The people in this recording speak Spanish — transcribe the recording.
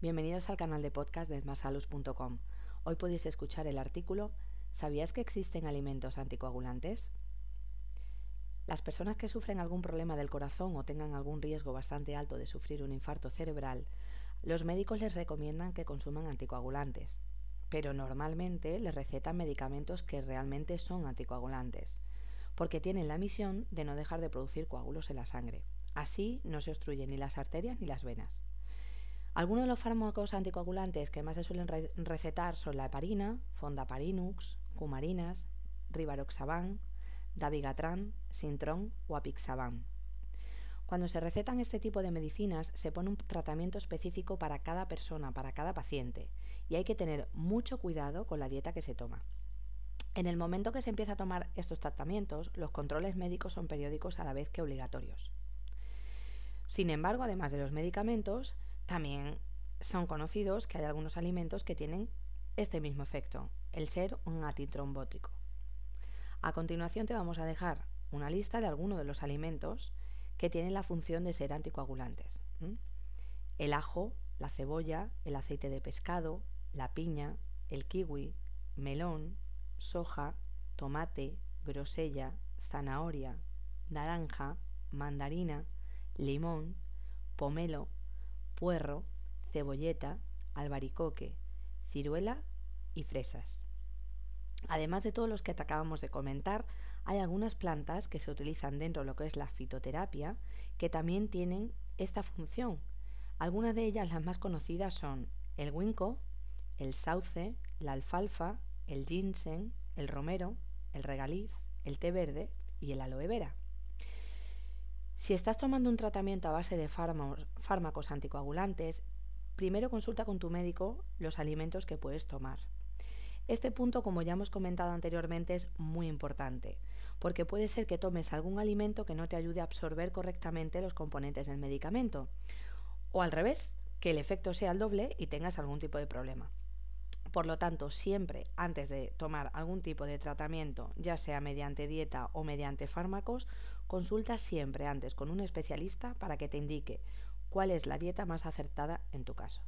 Bienvenidos al canal de podcast de smartsalus.com. Hoy podéis escuchar el artículo ¿Sabías que existen alimentos anticoagulantes? Las personas que sufren algún problema del corazón o tengan algún riesgo bastante alto de sufrir un infarto cerebral, los médicos les recomiendan que consuman anticoagulantes, pero normalmente les recetan medicamentos que realmente son anticoagulantes, porque tienen la misión de no dejar de producir coágulos en la sangre. Así no se obstruyen ni las arterias ni las venas. Algunos de los fármacos anticoagulantes que más se suelen recetar son la heparina, fondaparinux, cumarinas, rivaroxaban, dabigatran, sintrón o apixaban. Cuando se recetan este tipo de medicinas se pone un tratamiento específico para cada persona, para cada paciente, y hay que tener mucho cuidado con la dieta que se toma. En el momento que se empieza a tomar estos tratamientos, los controles médicos son periódicos a la vez que obligatorios. Sin embargo, además de los medicamentos, también son conocidos que hay algunos alimentos que tienen este mismo efecto, el ser un antitrombótico. A continuación te vamos a dejar una lista de algunos de los alimentos que tienen la función de ser anticoagulantes. El ajo, la cebolla, el aceite de pescado, la piña, el kiwi, melón, soja, tomate, grosella, zanahoria, naranja, mandarina, limón, pomelo, puerro, cebolleta, albaricoque, ciruela y fresas. Además de todos los que acabamos de comentar, hay algunas plantas que se utilizan dentro de lo que es la fitoterapia que también tienen esta función. Algunas de ellas, las más conocidas, son el winco, el sauce, la alfalfa, el ginseng, el romero, el regaliz, el té verde y el aloe vera. Si estás tomando un tratamiento a base de fármacos anticoagulantes, primero consulta con tu médico los alimentos que puedes tomar. Este punto, como ya hemos comentado anteriormente, es muy importante, porque puede ser que tomes algún alimento que no te ayude a absorber correctamente los componentes del medicamento, o al revés, que el efecto sea el doble y tengas algún tipo de problema. Por lo tanto, siempre antes de tomar algún tipo de tratamiento, ya sea mediante dieta o mediante fármacos, consulta siempre antes con un especialista para que te indique cuál es la dieta más acertada en tu caso.